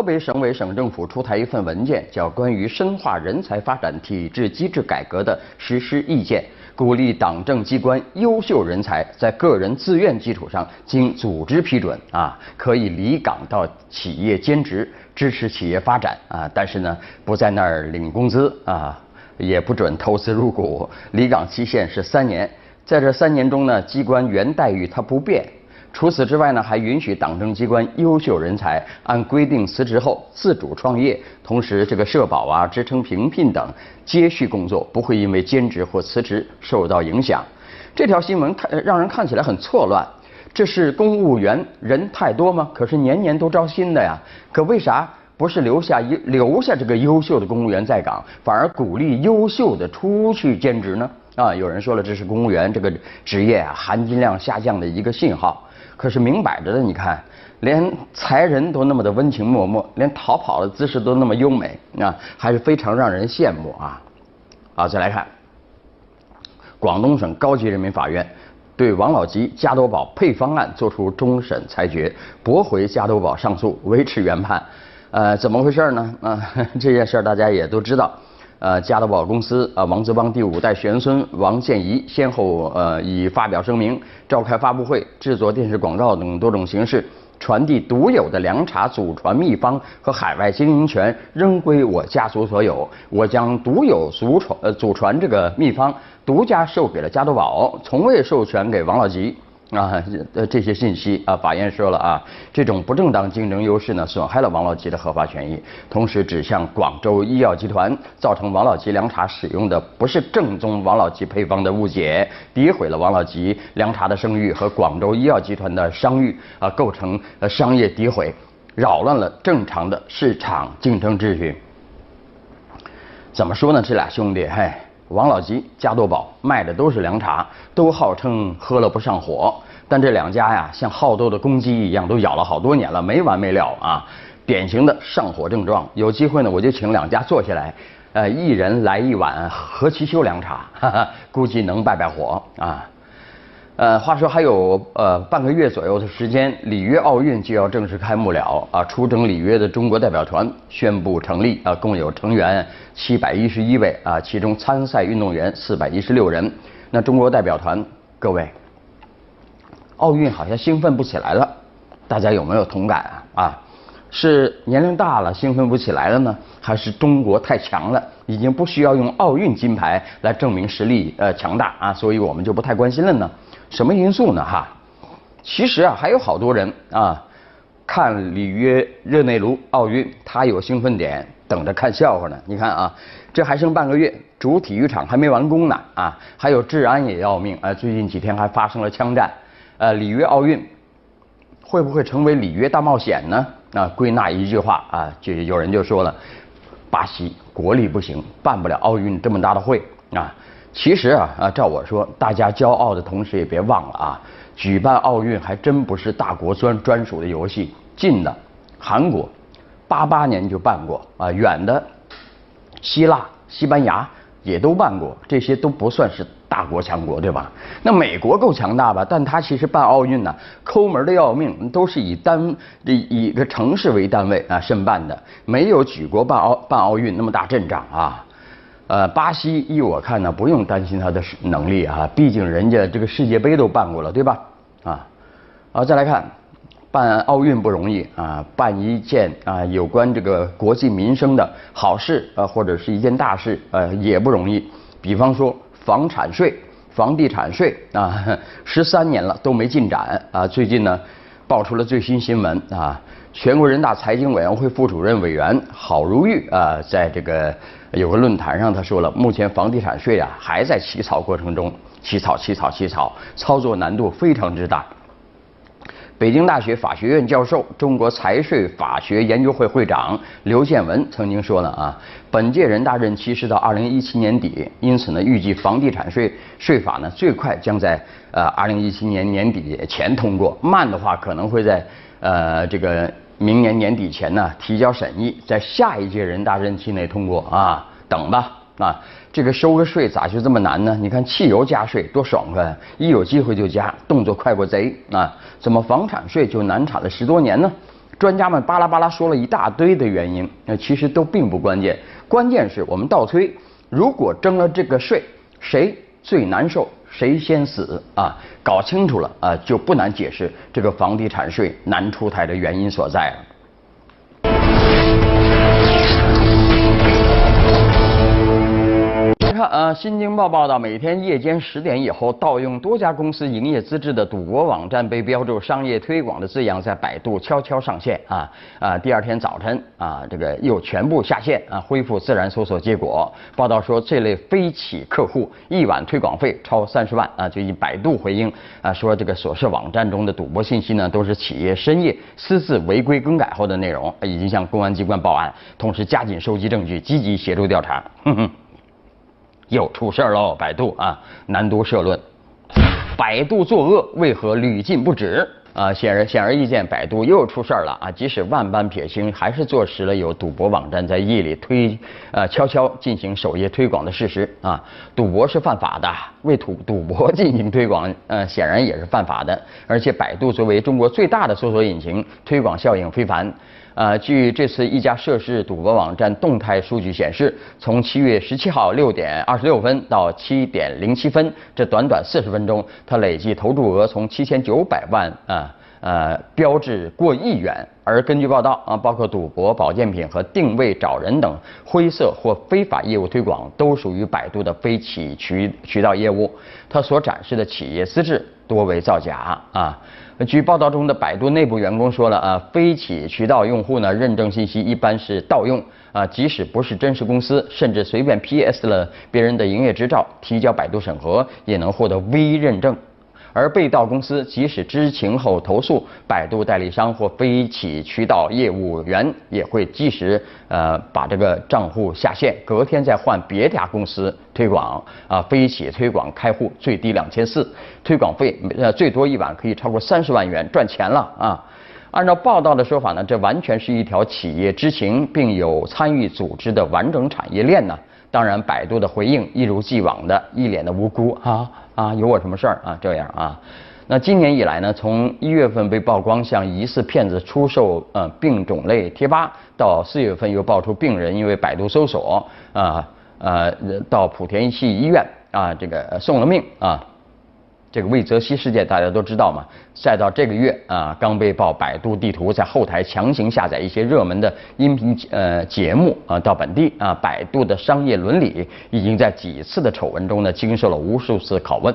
河北省委省政府出台一份文件，叫《关于深化人才发展体制机制改革的实施意见》，鼓励党政机关优秀人才在个人自愿基础上，经组织批准啊，可以离岗到企业兼职，支持企业发展啊。但是呢，不在那儿领工资啊，也不准投资入股，离岗期限是三年。在这三年中呢，机关原待遇它不变。除此之外呢，还允许党政机关优秀人才按规定辞职后自主创业，同时这个社保啊、职称评聘等接续工作不会因为兼职或辞职受到影响。这条新闻看让人看起来很错乱，这是公务员人太多吗？可是年年都招新的呀，可为啥不是留下一留下这个优秀的公务员在岗，反而鼓励优秀的出去兼职呢？啊，有人说了，这是公务员这个职业啊含金量下降的一个信号。可是明摆着的，你看，连裁人都那么的温情脉脉，连逃跑的姿势都那么优美啊，还是非常让人羡慕啊！好，再来看，广东省高级人民法院对王老吉加多宝配方案作出终审裁决，驳回加多宝上诉，维持原判。呃，怎么回事呢？啊，这件事大家也都知道。呃，加多宝公司啊，王泽邦第五代玄孙王健仪先后呃以发表声明、召开发布会、制作电视广告等多种形式，传递独有的凉茶祖传秘方和海外经营权仍归我家族所有，我将独有祖传呃祖传这个秘方独家授给了加多宝，从未授权给王老吉。啊，呃，这些信息啊，法院说了啊，这种不正当竞争优势呢，损害了王老吉的合法权益，同时指向广州医药集团，造成王老吉凉茶使用的不是正宗王老吉配方的误解，诋毁了王老吉凉茶的声誉和广州医药集团的商誉啊，构成呃商业诋毁，扰乱了正常的市场竞争秩序。怎么说呢？这俩兄弟，嘿。王老吉、加多宝卖的都是凉茶，都号称喝了不上火，但这两家呀，像好斗的公鸡一样，都咬了好多年了，没完没了啊！典型的上火症状。有机会呢，我就请两家坐下来，呃，一人来一碗何其修凉茶，哈哈，估计能败败火啊。呃，话说还有呃半个月左右的时间，里约奥运就要正式开幕了啊！出征里约的中国代表团宣布成立啊，共有成员七百一十一位啊，其中参赛运动员四百一十六人。那中国代表团，各位，奥运好像兴奋不起来了，大家有没有同感啊？啊，是年龄大了兴奋不起来了呢，还是中国太强了，已经不需要用奥运金牌来证明实力呃强大啊？所以我们就不太关心了呢？什么因素呢？哈，其实啊，还有好多人啊，看里约热内卢奥运，他有兴奋点，等着看笑话呢。你看啊，这还剩半个月，主体育场还没完工呢啊，还有治安也要命啊。最近几天还发生了枪战，呃，里约奥运会不会成为里约大冒险呢？啊，归纳一句话啊，就有人就说了，巴西国力不行，办不了奥运这么大的会啊。其实啊啊，照我说，大家骄傲的同时也别忘了啊，举办奥运还真不是大国专专属的游戏。近的，韩国，八八年就办过啊；远的，希腊、西班牙也都办过，这些都不算是大国强国，对吧？那美国够强大吧？但他其实办奥运呢，抠门的要命，都是以单以一个城市为单位啊申办的，没有举国办奥办奥运那么大阵仗啊。呃，巴西依我看呢，不用担心他的能力啊，毕竟人家这个世界杯都办过了，对吧？啊，啊，再来看，办奥运不容易啊，办一件啊有关这个国计民生的好事啊，或者是一件大事呃也不容易。比方说房产税、房地产税啊，十三年了都没进展啊，最近呢爆出了最新新闻啊。全国人大财经委员会副主任委员郝如玉啊，在这个有个论坛上，他说了，目前房地产税啊还在起草过程中，起草起草起草，操作难度非常之大。北京大学法学院教授、中国财税法学研究会会长刘建文曾经说了啊，本届人大任期是到二零一七年底，因此呢，预计房地产税税法呢最快将在呃二零一七年年底前通过，慢的话可能会在。呃，这个明年年底前呢提交审议，在下一届人大任期内通过啊，等吧啊，这个收个税咋就这么难呢？你看汽油加税多爽快，一有机会就加，动作快过贼啊！怎么房产税就难产了十多年呢？专家们巴拉巴拉说了一大堆的原因，那其实都并不关键，关键是我们倒推，如果征了这个税，谁最难受，谁先死啊？搞清楚了啊，就不难解释这个房地产税难出台的原因所在了。呃，新京报报道，每天夜间十点以后，盗用多家公司营业资质的赌博网站被标注“商业推广”的字样，在百度悄悄上线啊啊！第二天早晨啊，这个又全部下线啊，恢复自然搜索结果。报道说，这类非企客户一晚推广费超三十万啊！就以百度回应啊，说这个所涉网站中的赌博信息呢，都是企业深夜私自违规更改后的内容，已经向公安机关报案，同时加紧收集证据，积极协助调查。哼哼。又出事儿喽！百度啊，南都社论，百度作恶为何屡禁不止？啊，显然显而易见，百度又出事儿了啊！即使万般撇清，还是坐实了有赌博网站在夜里推，呃，悄悄进行首页推广的事实啊！赌博是犯法的，为赌赌博 进行推广，呃，显然也是犯法的。而且，百度作为中国最大的搜索引擎，推广效应非凡。呃，据这次一家涉事赌博网站动态数据显示，从七月十七号六点二十六分到七点零七分，这短短四十分钟，它累计投注额从七千九百万啊呃标志过亿元。而根据报道啊，包括赌博、保健品和定位找人等灰色或非法业务推广，都属于百度的非企渠渠道业务。它所展示的企业资质多为造假啊。据报道中的百度内部员工说了啊，非企渠道用户呢认证信息一般是盗用啊，即使不是真实公司，甚至随便 PS 了别人的营业执照，提交百度审核也能获得 V 认证。而被盗公司即使知情后投诉，百度代理商或非企渠道业务员也会及时呃把这个账户下线，隔天再换别家公司推广啊。非企推广开户最低两千四，推广费呃最多一晚可以超过三十万元，赚钱了啊！按照报道的说法呢，这完全是一条企业知情并有参与组织的完整产业链呢。当然，百度的回应一如既往的一脸的无辜啊。啊，有我什么事儿啊？这样啊，那今年以来呢，从一月份被曝光向疑似骗子出售呃病种类贴吧，到四月份又爆出病人因为百度搜索啊呃到莆田系医院啊这个送了命啊，这个魏则西事件大家都知道嘛。再到这个月啊，刚被曝百度地图在后台强行下载一些热门的音频呃节目啊到本地啊，百度的商业伦理已经在几次的丑闻中呢经受了无数次拷问。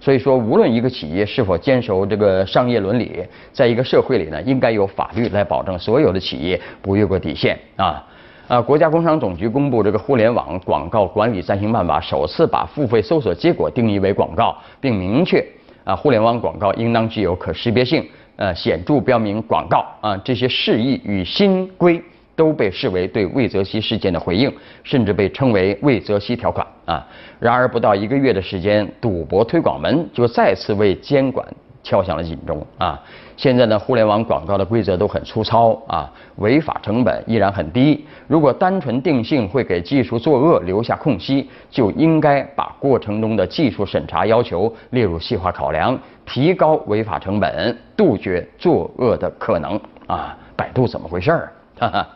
所以说，无论一个企业是否坚守这个商业伦理，在一个社会里呢，应该有法律来保证所有的企业不越过底线啊。啊，国家工商总局公布这个《互联网广告管理暂行办法》，首次把付费搜索结果定义为广告，并明确。啊，互联网广告应当具有可识别性，呃，显著标明广告啊，这些释义与新规都被视为对魏则西事件的回应，甚至被称为魏则西条款啊。然而，不到一个月的时间，赌博推广门就再次为监管。敲响了警钟啊！现在呢，互联网广告的规则都很粗糙啊，违法成本依然很低。如果单纯定性会给技术作恶留下空隙，就应该把过程中的技术审查要求列入细化考量，提高违法成本，杜绝作恶的可能啊！百度怎么回事儿？哈哈。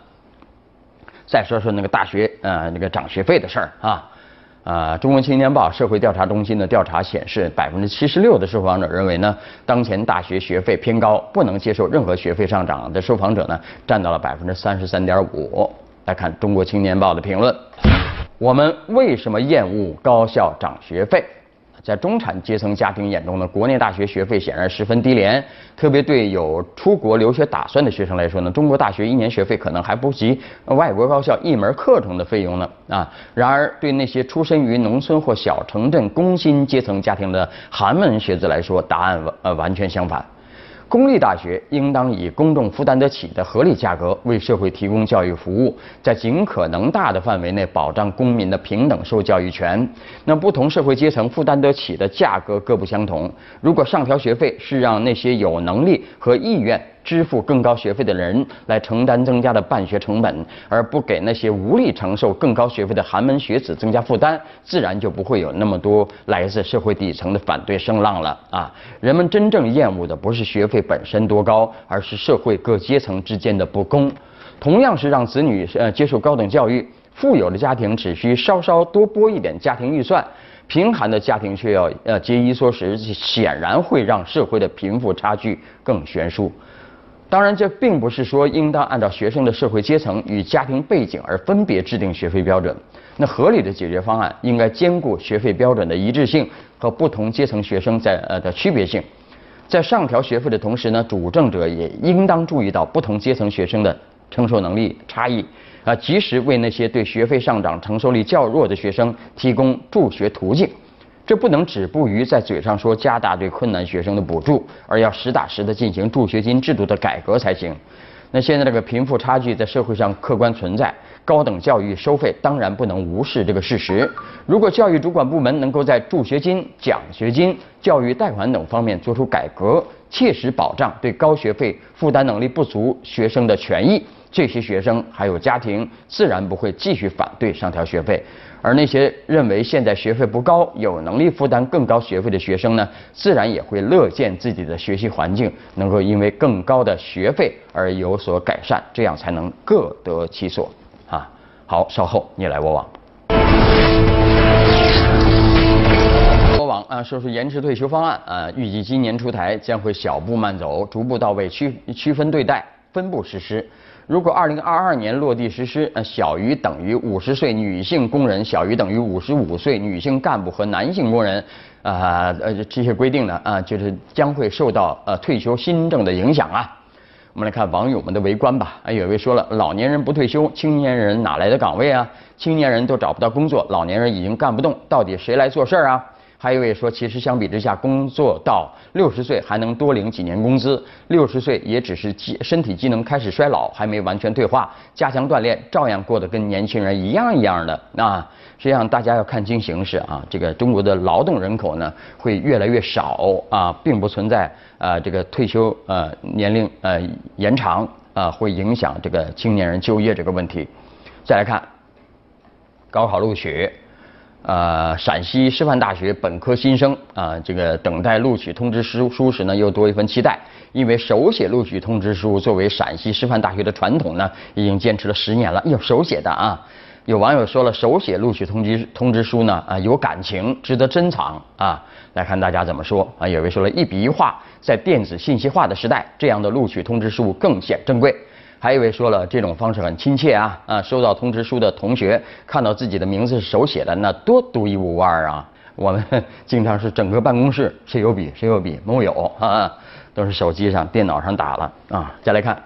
再说说那个大学呃那个涨学费的事儿啊。呃，中国青年报社会调查中心的调查显示，百分之七十六的受访者认为呢，当前大学学费偏高，不能接受任何学费上涨的受访者呢，占到了百分之三十三点五。来看中国青年报的评论，我们为什么厌恶高校涨学费？在中产阶层家庭眼中呢，国内大学学费显然十分低廉，特别对有出国留学打算的学生来说呢，中国大学一年学费可能还不及外国高校一门课程的费用呢啊！然而，对那些出身于农村或小城镇工薪阶层家庭的寒门学子来说，答案呃完全相反。公立大学应当以公众负担得起的合理价格为社会提供教育服务，在尽可能大的范围内保障公民的平等受教育权。那不同社会阶层负担得起的价格各不相同。如果上调学费是让那些有能力和意愿支付更高学费的人来承担增加的办学成本，而不给那些无力承受更高学费的寒门学子增加负担，自然就不会有那么多来自社会底层的反对声浪了啊！人们真正厌恶的不是学费本身多高，而是社会各阶层之间的不公。同样是让子女呃接受高等教育，富有的家庭只需稍稍多拨一点家庭预算。贫寒的家庭却要呃节衣缩食，显然会让社会的贫富差距更悬殊。当然，这并不是说应当按照学生的社会阶层与家庭背景而分别制定学费标准。那合理的解决方案应该兼顾学费标准的一致性和不同阶层学生在呃的区别性。在上调学费的同时呢，主政者也应当注意到不同阶层学生的承受能力差异。啊，及时为那些对学费上涨承受力较弱的学生提供助学途径，这不能止步于在嘴上说加大对困难学生的补助，而要实打实的进行助学金制度的改革才行。那现在这个贫富差距在社会上客观存在，高等教育收费当然不能无视这个事实。如果教育主管部门能够在助学金、奖学金、教育贷款等方面做出改革，切实保障对高学费负担能力不足学生的权益。这些学生还有家庭，自然不会继续反对上调学费；而那些认为现在学费不高、有能力负担更高学费的学生呢，自然也会乐见自己的学习环境能够因为更高的学费而有所改善，这样才能各得其所啊！好，稍后你来我往。我往啊，说说延迟退休方案啊，预计今年出台，将会小步慢走，逐步到位，区区分对待，分步实施。如果二零二二年落地实施，呃，小于等于五十岁女性工人，小于等于五十五岁女性干部和男性工人，啊呃这些规定呢啊，就是将会受到呃退休新政的影响啊。我们来看网友们的围观吧。啊，有位说了，老年人不退休，青年人哪来的岗位啊？青年人都找不到工作，老年人已经干不动，到底谁来做事儿啊？还有一位说，其实相比之下，工作到六十岁还能多领几年工资，六十岁也只是机身体机能开始衰老，还没完全退化，加强锻炼，照样过得跟年轻人一样一样的。那实际上大家要看清形势啊，这个中国的劳动人口呢会越来越少啊，并不存在啊这个退休呃年龄呃延长啊会影响这个青年人就业这个问题。再来看高考录取。呃，陕西师范大学本科新生啊，这个等待录取通知书书时呢，又多一份期待，因为手写录取通知书作为陕西师范大学的传统呢，已经坚持了十年了。有手写的啊，有网友说了，手写录取通知通知书呢啊，有感情，值得珍藏啊。来看大家怎么说啊？有位说了一笔一画，在电子信息化的时代，这样的录取通知书更显珍贵。还一位说了，这种方式很亲切啊啊！收到通知书的同学看到自己的名字是手写的，那多独一无二啊！我们经常是整个办公室谁有笔谁有笔，木有啊，都是手机上、电脑上打了啊。再来看。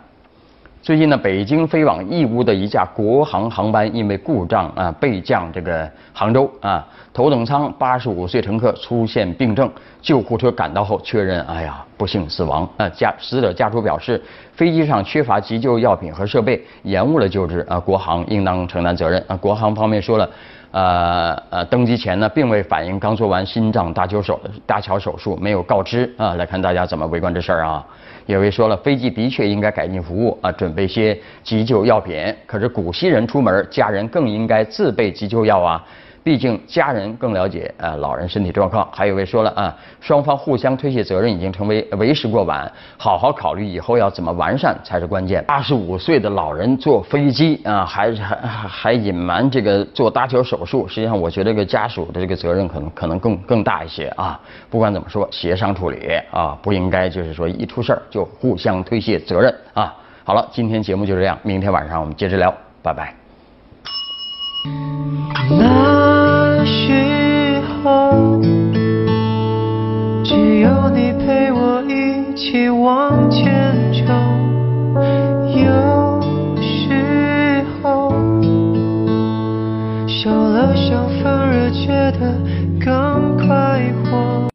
最近呢，北京飞往义乌的一架国航航班因为故障啊备降这个杭州啊，头等舱八十五岁乘客出现病症，救护车赶到后确认，哎呀，不幸死亡啊。家死者家属表示，飞机上缺乏急救药品和设备，延误了救治啊，国航应当承担责任啊。国航方面说了。呃呃，登机前呢，并未反映刚做完心脏搭桥手搭桥手术，没有告知啊。来看大家怎么围观这事儿啊。有位说了，飞机的确应该改进服务啊，准备些急救药品。可是古稀人出门，家人更应该自备急救药啊。毕竟家人更了解啊老人身体状况。还有位说了啊，双方互相推卸责任已经成为为时过晚，好好考虑以后要怎么完善才是关键。八十五岁的老人坐飞机啊，还还还隐瞒这个做搭桥手术，实际上我觉得这个家属的这个责任可能可能更更大一些啊。不管怎么说，协商处理啊，不应该就是说一出事儿就互相推卸责任啊。好了，今天节目就这样，明天晚上我们接着聊，拜拜。的时候，只有你陪我一起往前走。有时候，受了想反而觉得。